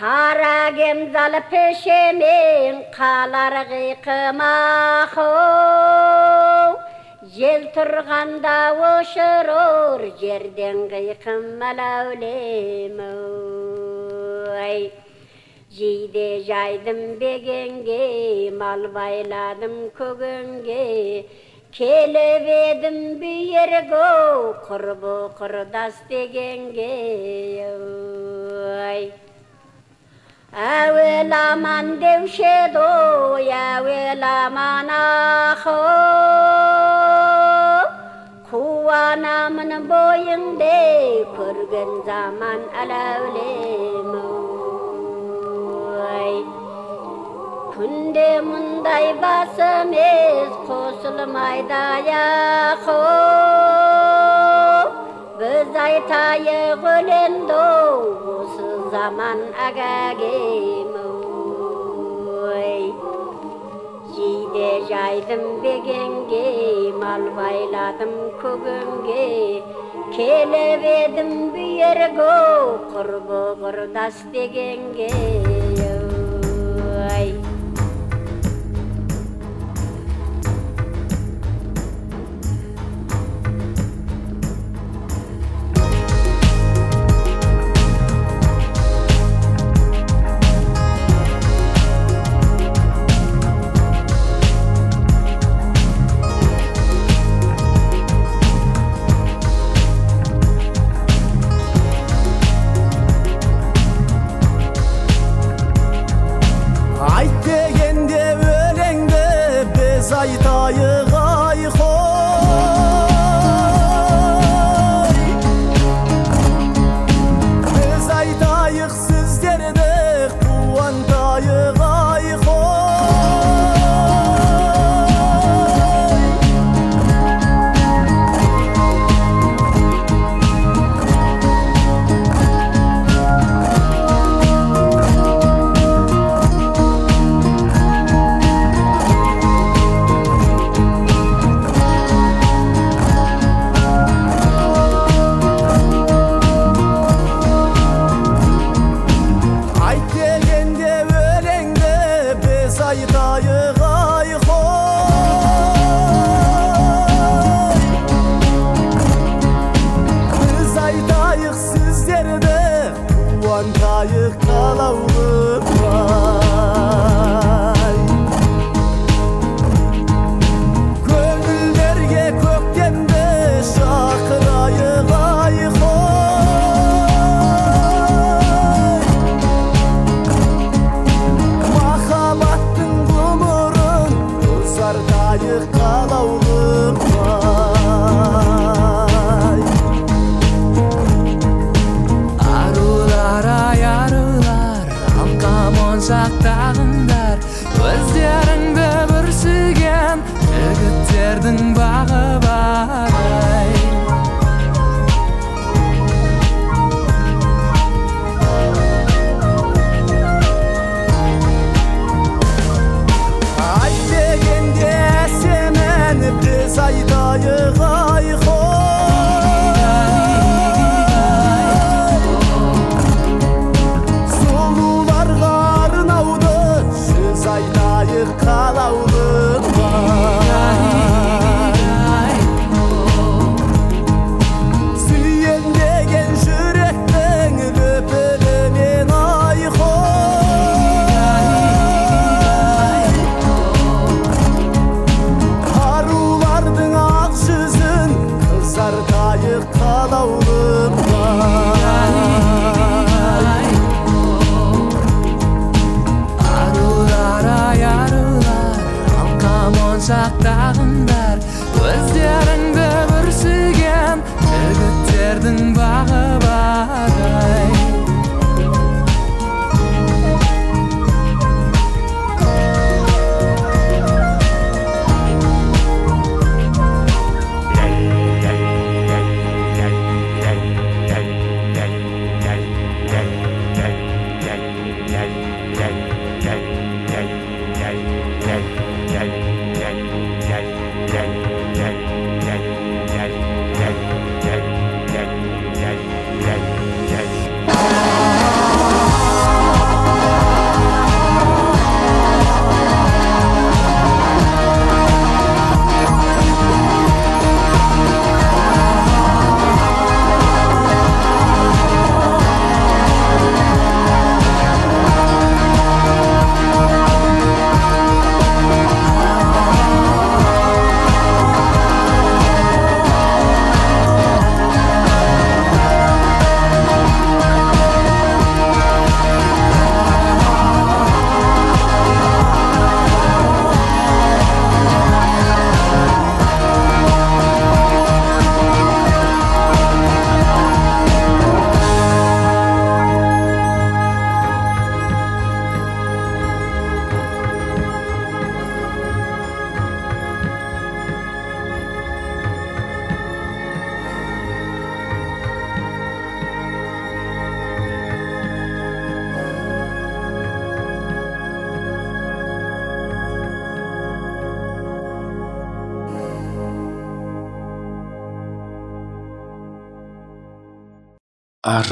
қара кемзал пешемен қалар қиқымақау жел тұрғанда өшірір жерден қиқым мәләулем ай жейде жайдым бегенге мал байладым көгенге келіп едім бүйерге құрбы құрдас дегенге ай әуеламан деуші еді ой әуеламан ахо қуанамын бойыңде көрген заман әләулем ой күнде мұндай бас емес қосылмайды ақо біз айтайық өлеңді осы заман әгәгем ой жейде жайдым бегенге мал байладым көгенге келіп едім бүйерге құрбы құрдас дегенге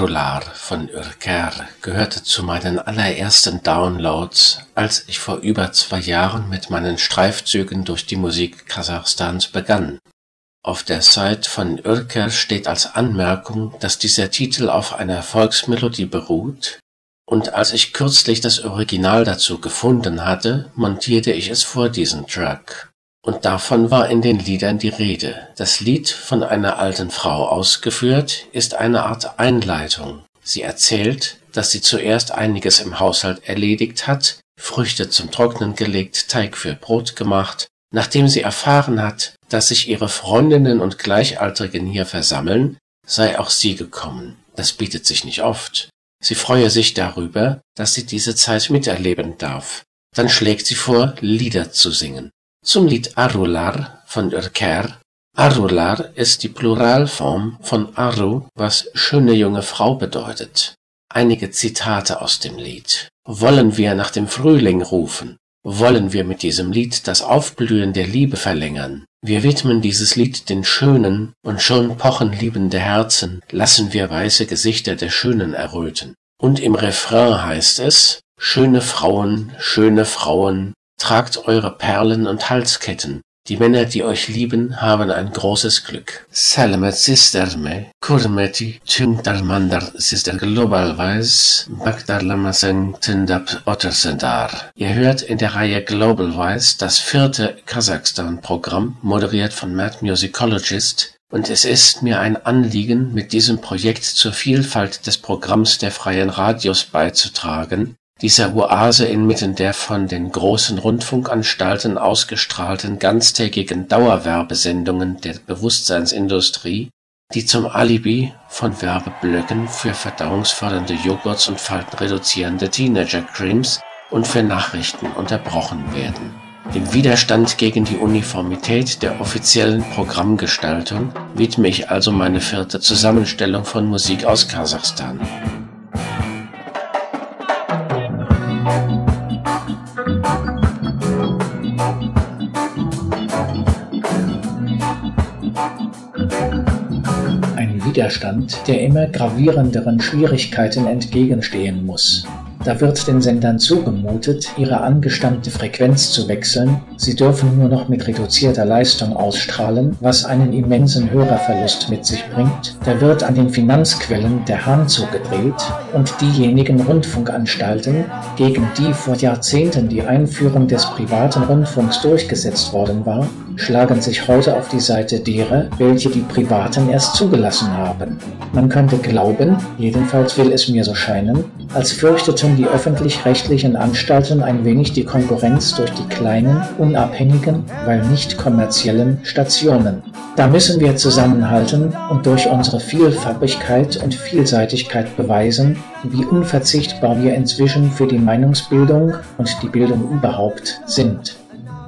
Arular von Ürker gehörte zu meinen allerersten Downloads, als ich vor über zwei Jahren mit meinen Streifzügen durch die Musik Kasachstans begann. Auf der Site von Ürker steht als Anmerkung, dass dieser Titel auf einer Volksmelodie beruht, und als ich kürzlich das Original dazu gefunden hatte, montierte ich es vor diesen Track. Und davon war in den Liedern die Rede. Das Lied, von einer alten Frau ausgeführt, ist eine Art Einleitung. Sie erzählt, dass sie zuerst einiges im Haushalt erledigt hat, Früchte zum Trocknen gelegt, Teig für Brot gemacht, nachdem sie erfahren hat, dass sich ihre Freundinnen und Gleichaltrigen hier versammeln, sei auch sie gekommen. Das bietet sich nicht oft. Sie freue sich darüber, dass sie diese Zeit miterleben darf. Dann schlägt sie vor, Lieder zu singen. Zum Lied Arular von Ürker. Arular ist die Pluralform von Aru, was schöne junge Frau bedeutet. Einige Zitate aus dem Lied. Wollen wir nach dem Frühling rufen? Wollen wir mit diesem Lied das Aufblühen der Liebe verlängern? Wir widmen dieses Lied den Schönen und schon pochen liebende Herzen, lassen wir weiße Gesichter der Schönen erröten. Und im Refrain heißt es, Schöne Frauen, schöne Frauen, Tragt eure Perlen und Halsketten. Die Männer, die euch lieben, haben ein großes Glück. Salamat sisterme, kurmeti, tüngdarmandar sister globalwise, bagdarlamaseng tindap ottersendar. Ihr hört in der Reihe Globalwise das vierte Kasachstan-Programm, moderiert von Mad Musicologist, und es ist mir ein Anliegen, mit diesem Projekt zur Vielfalt des Programms der freien Radios beizutragen dieser Oase inmitten der von den großen Rundfunkanstalten ausgestrahlten ganztägigen Dauerwerbesendungen der Bewusstseinsindustrie, die zum Alibi von Werbeblöcken für verdauungsfördernde Joghurts und faltenreduzierende Teenager-Cremes und für Nachrichten unterbrochen werden. Im Widerstand gegen die Uniformität der offiziellen Programmgestaltung widme ich also meine vierte Zusammenstellung von Musik aus Kasachstan Widerstand, der immer gravierenderen Schwierigkeiten entgegenstehen muss. Da wird den Sendern zugemutet, ihre angestammte Frequenz zu wechseln, sie dürfen nur noch mit reduzierter Leistung ausstrahlen, was einen immensen Hörerverlust mit sich bringt, da wird an den Finanzquellen der Hahn zugedreht. Und diejenigen Rundfunkanstalten, gegen die vor Jahrzehnten die Einführung des privaten Rundfunks durchgesetzt worden war, schlagen sich heute auf die Seite derer, welche die Privaten erst zugelassen haben. Man könnte glauben, jedenfalls will es mir so scheinen, als fürchteten die öffentlich-rechtlichen Anstalten ein wenig die Konkurrenz durch die kleinen, unabhängigen, weil nicht kommerziellen Stationen. Da müssen wir zusammenhalten und durch unsere Vielfarbigkeit und Vielseitigkeit beweisen, wie unverzichtbar wir inzwischen für die Meinungsbildung und die Bildung überhaupt sind.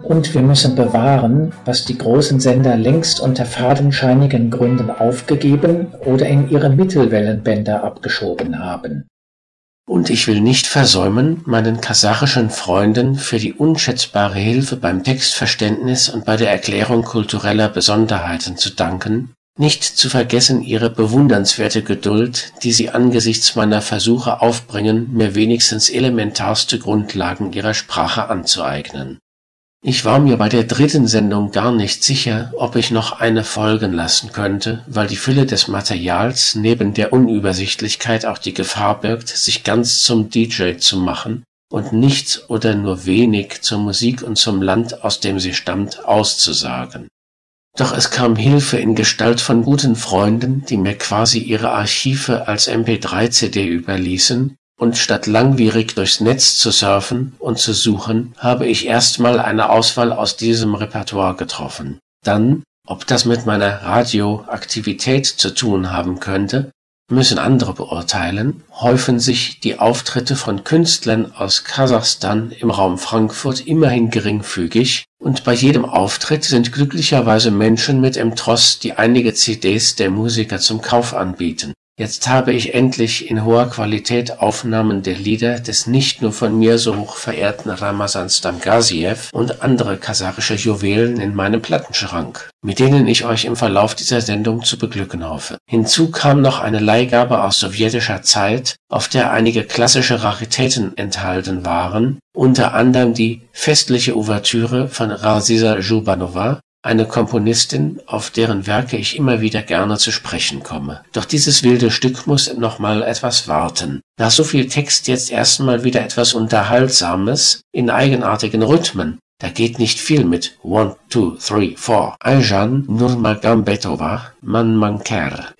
Und wir müssen bewahren, was die großen Sender längst unter fadenscheinigen Gründen aufgegeben oder in ihre Mittelwellenbänder abgeschoben haben. Und ich will nicht versäumen, meinen kasachischen Freunden für die unschätzbare Hilfe beim Textverständnis und bei der Erklärung kultureller Besonderheiten zu danken, nicht zu vergessen ihre bewundernswerte Geduld, die sie angesichts meiner Versuche aufbringen, mir wenigstens elementarste Grundlagen ihrer Sprache anzueignen. Ich war mir bei der dritten Sendung gar nicht sicher, ob ich noch eine folgen lassen könnte, weil die Fülle des Materials neben der Unübersichtlichkeit auch die Gefahr birgt, sich ganz zum DJ zu machen und nichts oder nur wenig zur Musik und zum Land, aus dem sie stammt, auszusagen. Doch es kam Hilfe in Gestalt von guten Freunden, die mir quasi ihre Archive als MP3-CD überließen und statt langwierig durchs Netz zu surfen und zu suchen, habe ich erstmal eine Auswahl aus diesem Repertoire getroffen. Dann, ob das mit meiner Radioaktivität zu tun haben könnte, müssen andere beurteilen, häufen sich die Auftritte von Künstlern aus Kasachstan im Raum Frankfurt immerhin geringfügig und bei jedem Auftritt sind glücklicherweise Menschen mit im Tross, die einige CDs der Musiker zum Kauf anbieten. Jetzt habe ich endlich in hoher Qualität Aufnahmen der Lieder des nicht nur von mir so hoch verehrten Ramazan Stamgaziev und andere kasarische Juwelen in meinem Plattenschrank, mit denen ich euch im Verlauf dieser Sendung zu beglücken hoffe. Hinzu kam noch eine Leihgabe aus sowjetischer Zeit, auf der einige klassische Raritäten enthalten waren, unter anderem die festliche Ouvertüre von Razisa Jubanova eine Komponistin, auf deren Werke ich immer wieder gerne zu sprechen komme. Doch dieses wilde Stück muss noch mal etwas warten. Nach so viel Text jetzt erstmal wieder etwas Unterhaltsames in eigenartigen Rhythmen. Da geht nicht viel mit One, Two, Three, Four. Ayjan Nurmagambetova, Man Manker.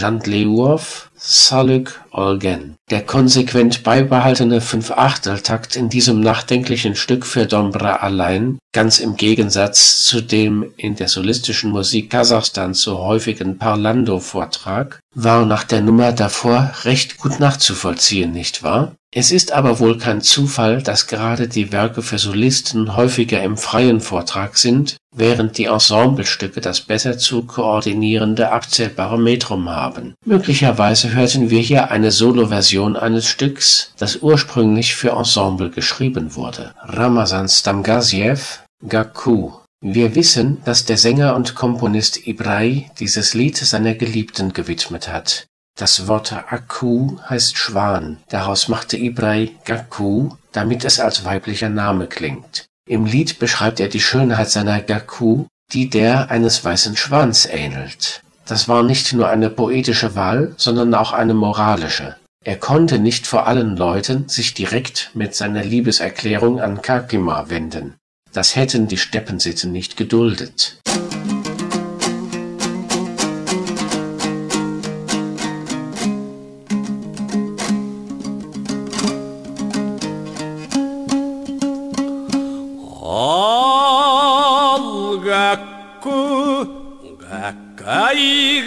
Charlie Jandleuow Saluk Olgen. Der konsequent beibehaltene Fünfachteltakt in diesem nachdenklichen Stück für Dombra allein, ganz im Gegensatz zu dem in der solistischen Musik Kasachstans so häufigen Parlando-Vortrag, war nach der Nummer davor recht gut nachzuvollziehen, nicht wahr? Es ist aber wohl kein Zufall, dass gerade die Werke für Solisten häufiger im freien Vortrag sind, während die Ensemblestücke das besser zu koordinierende abzählbare Metrum haben. Möglicherweise hörten wir hier eine Soloversion eines Stücks, das ursprünglich für Ensemble geschrieben wurde. Ramazan Stamgaziev, Gaku. Wir wissen, dass der Sänger und Komponist Ibrai dieses Lied seiner Geliebten gewidmet hat. Das Wort Aku heißt Schwan, daraus machte Ibrai Gaku, damit es als weiblicher Name klingt. Im Lied beschreibt er die Schönheit seiner Gaku, die der eines weißen Schwans ähnelt. Das war nicht nur eine poetische Wahl, sondern auch eine moralische. Er konnte nicht vor allen Leuten sich direkt mit seiner Liebeserklärung an Kakima wenden. Das hätten die Steppensitten nicht geduldet.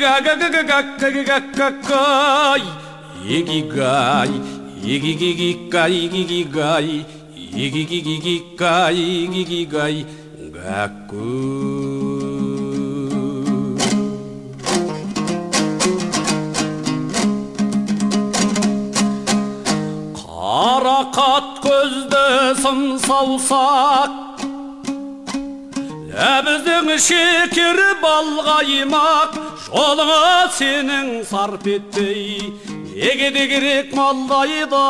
가가가가가가가가가가이 이기가이 이기기기가이 이기기가이 이기기기기가이 이기기가이 가꾸 Қарақат көзді сым саусақ Ләбіздің шекері балғаймақ Жолыңа сенің сарп етпей Неге де керек малдайды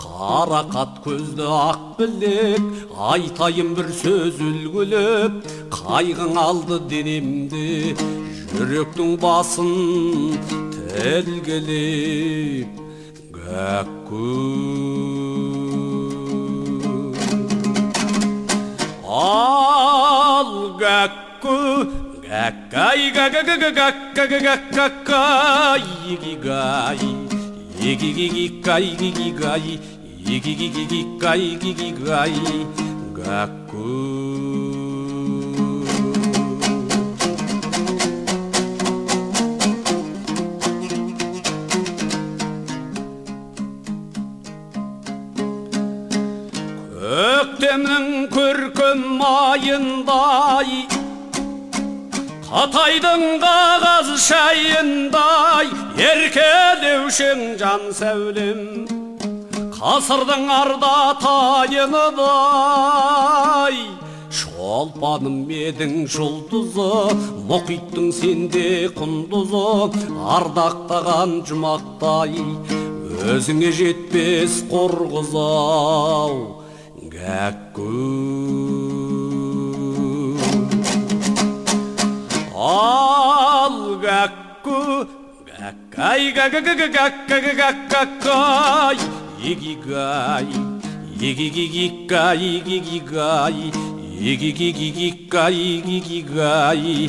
Қарақат көзді ақ білек Айтайын бір сөз үлгіліп Қайғың алды денемді Жүректің басын тілгілеп. Гәкку. Ал гәкку Гакай, гакай, гигигай, гигигигикай, гигигай, гигигигикай, гигигай, гаку. көктемнің көркем айындай қатайдың қағаз шайындай еркелеушің жан сәулем қасырдың арда тайыныдай шолпаным едің жұлдызы мұхиттың сенде құндызы ардақтаған жұмақтай өзіңе жетпес қорғызау Гәкку al gakku gakkai gakkai igigai igigigigai igigigai igigigigai igigigai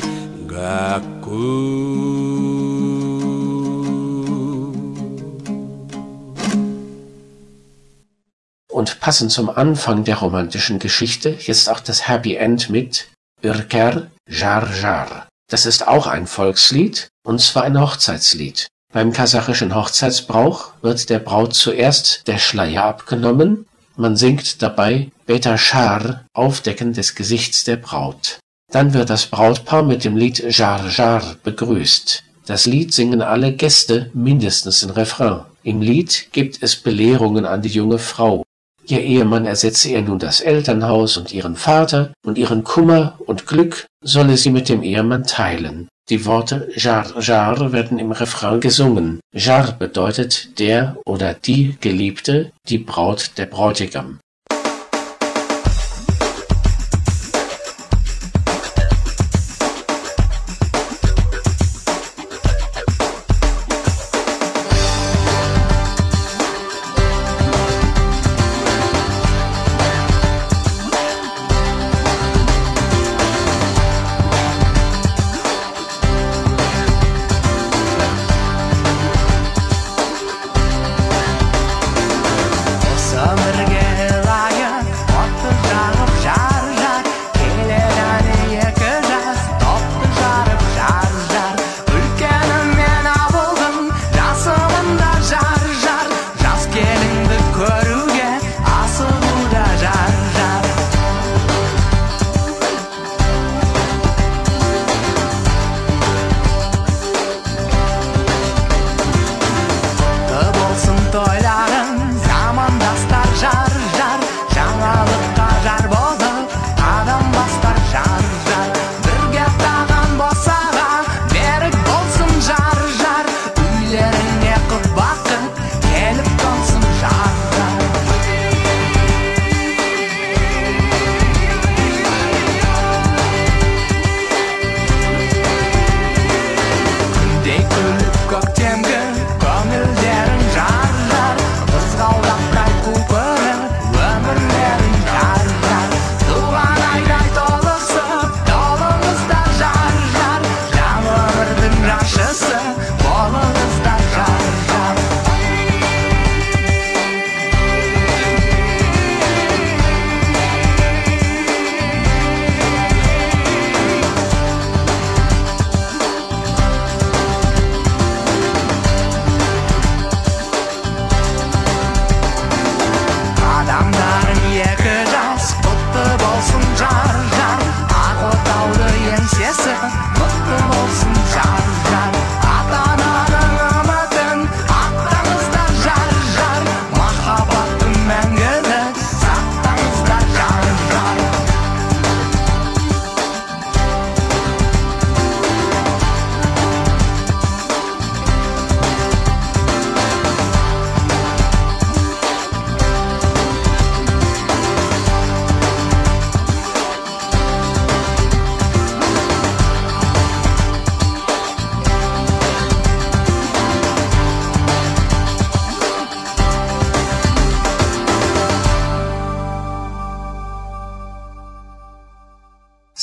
gakku und passend zum Anfang der romantischen Geschichte jetzt auch das Happy End mit Ürker Jar Jar. Das ist auch ein Volkslied, und zwar ein Hochzeitslied. Beim kasachischen Hochzeitsbrauch wird der Braut zuerst der Schleier abgenommen, man singt dabei Beta Shar, Aufdecken des Gesichts der Braut. Dann wird das Brautpaar mit dem Lied Jar Jar begrüßt. Das Lied singen alle Gäste mindestens in Refrain. Im Lied gibt es Belehrungen an die junge Frau. Ihr Ehemann ersetze ihr nun das Elternhaus und ihren Vater, und ihren Kummer und Glück solle sie mit dem Ehemann teilen. Die Worte Jar Jar werden im Refrain gesungen. Jar bedeutet der oder die Geliebte, die Braut der Bräutigam.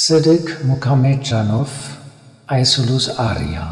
Sıdık Muhamedjanov Aisulus Aria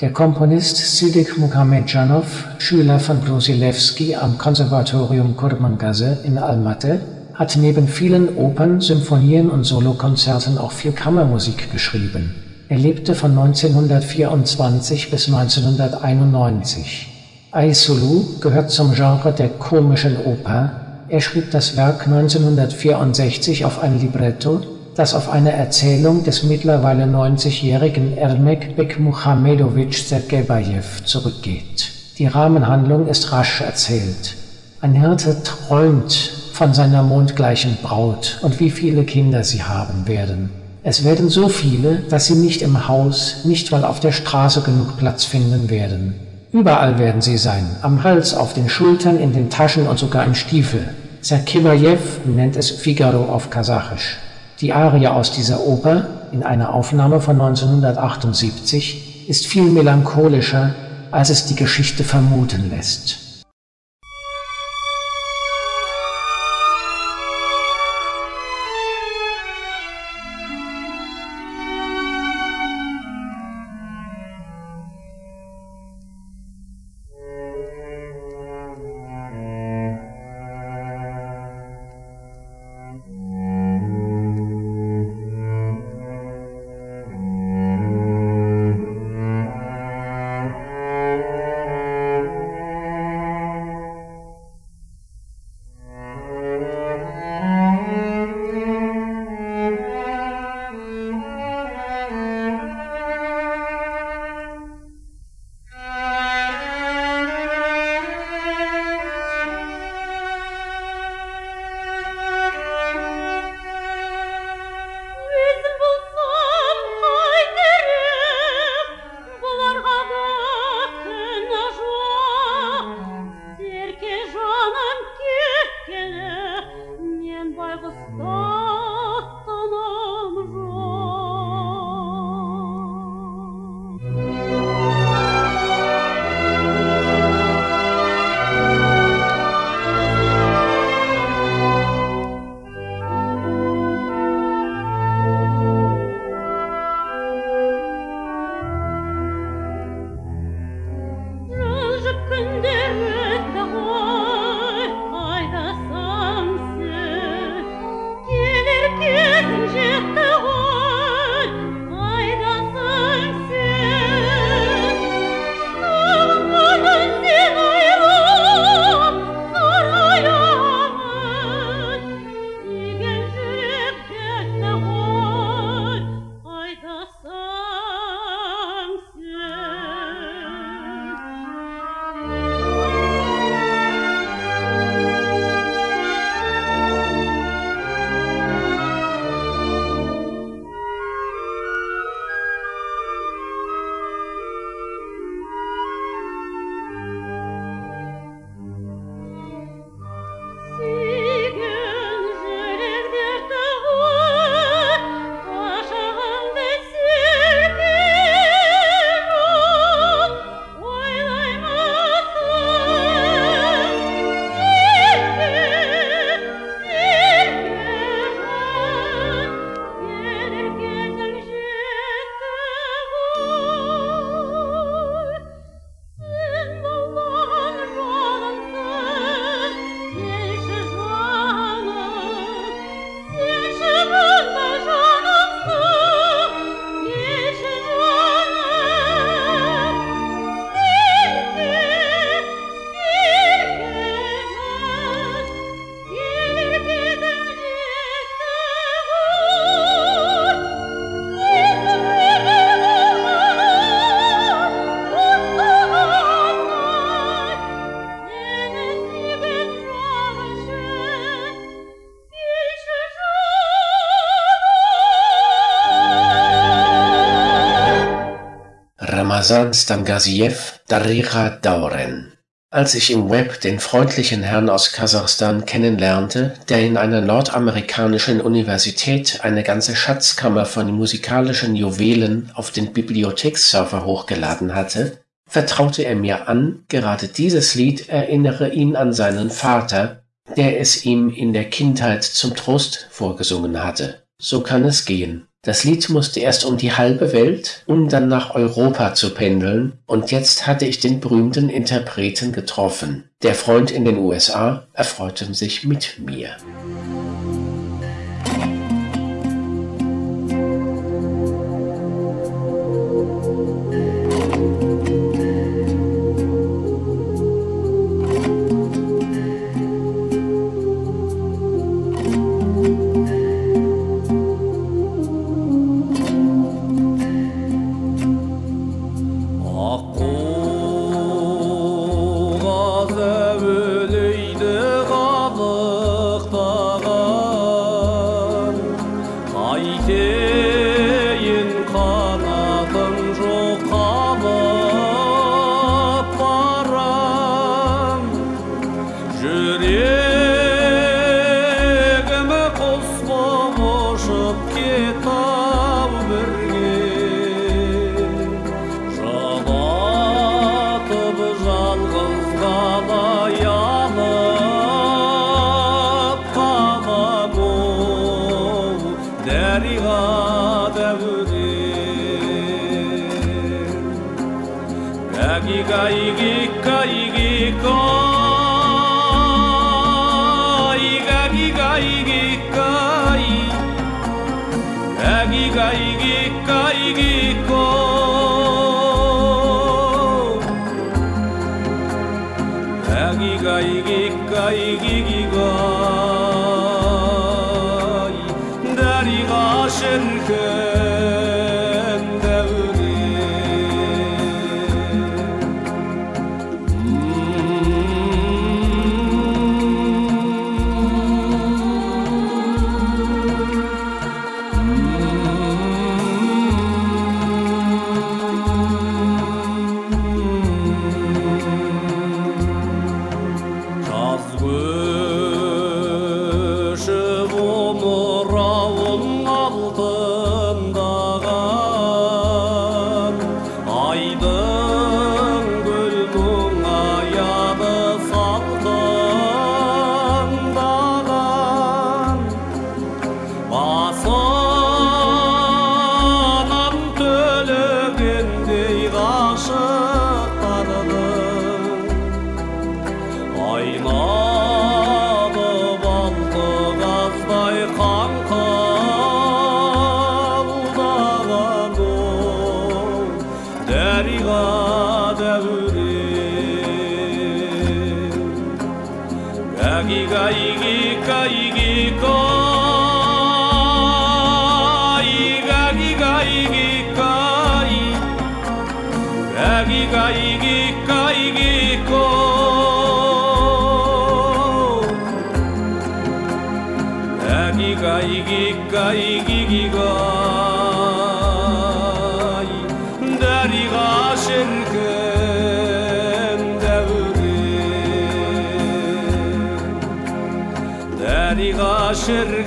Der Komponist Sıdık Muhamedjanov, Schüler von Brusilewski am Konservatorium Kurmangasse in Almaty, hat neben vielen Opern, Symphonien und Solokonzerten auch viel Kammermusik geschrieben. Er lebte von 1924 bis 1991. Aysulu gehört zum Genre der komischen Oper. Er schrieb das Werk 1964 auf ein Libretto, das auf eine Erzählung des mittlerweile 90-jährigen Ermek Bekmuhamedowitsch Sergebajew zurückgeht. Die Rahmenhandlung ist rasch erzählt. Ein Hirte träumt von seiner mondgleichen Braut und wie viele Kinder sie haben werden. Es werden so viele, dass sie nicht im Haus, nicht mal auf der Straße genug Platz finden werden. Überall werden sie sein, am Hals, auf den Schultern, in den Taschen und sogar im Stiefel. Serkivajew nennt es Figaro auf Kasachisch. Die Arie aus dieser Oper, in einer Aufnahme von 1978, ist viel melancholischer, als es die Geschichte vermuten lässt. Ramazan Stangaziev Darira Dauren. Als ich im Web den freundlichen Herrn aus Kasachstan kennenlernte, der in einer nordamerikanischen Universität eine ganze Schatzkammer von musikalischen Juwelen auf den Bibliotheksserver hochgeladen hatte, vertraute er mir an, gerade dieses Lied erinnere ihn an seinen Vater, der es ihm in der Kindheit zum Trost vorgesungen hatte. So kann es gehen Das Lied musste erst um die halbe Welt, um dann nach Europa zu pendeln, und jetzt hatte ich den berühmten Interpreten getroffen. Der Freund in den USA erfreute sich mit mir. 啊。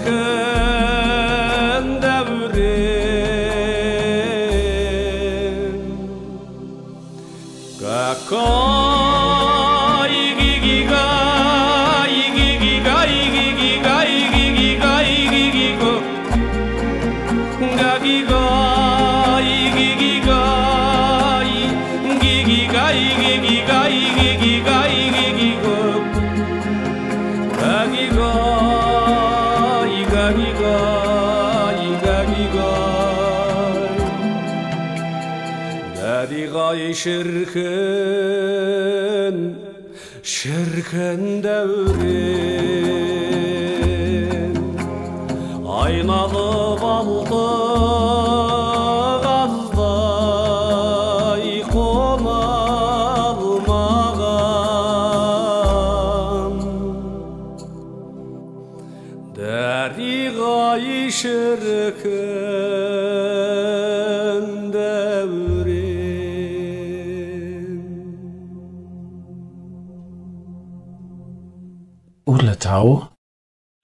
Urle Tau,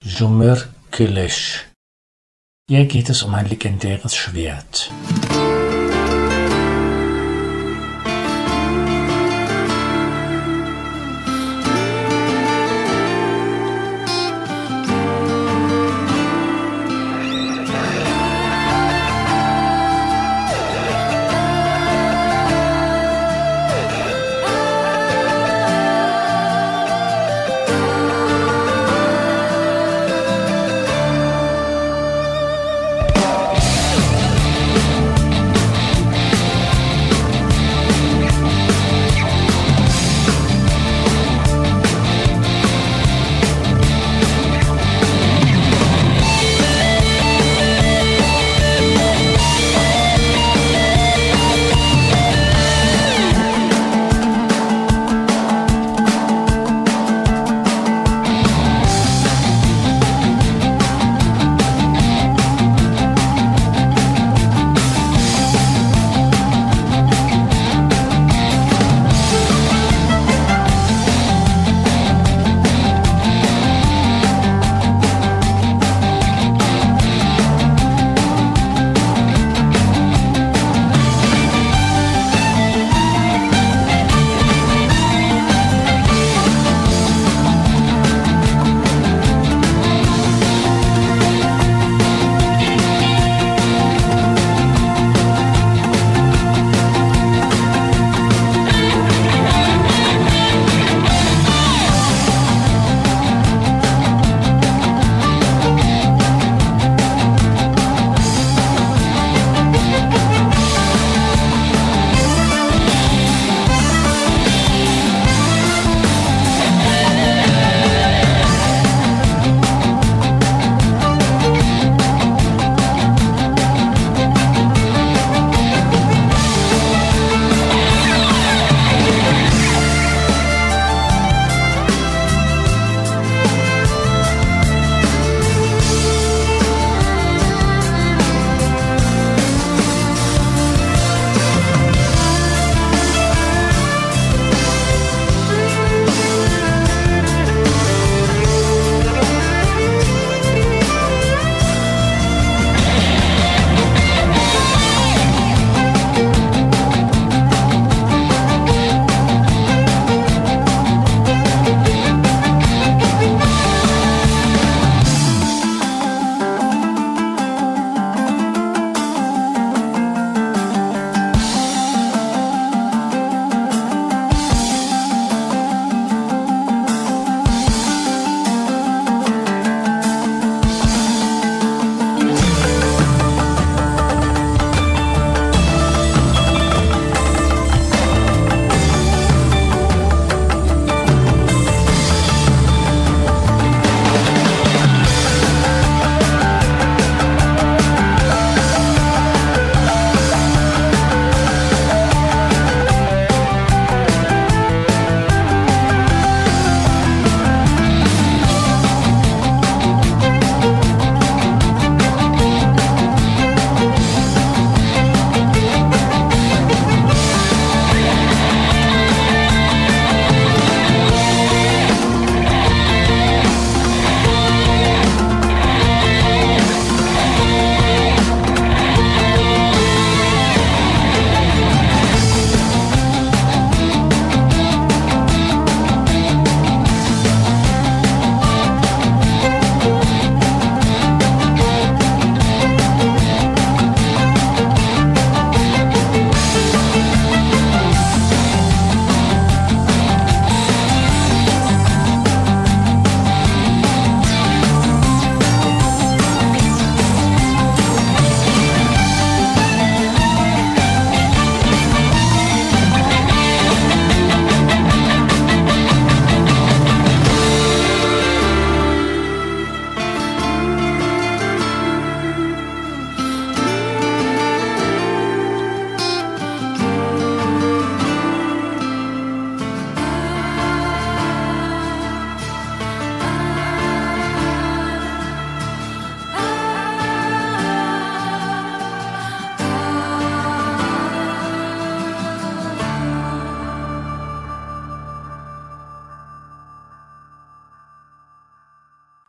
Jumur Kilesh. Hier geht es um ein legendäres Schwert.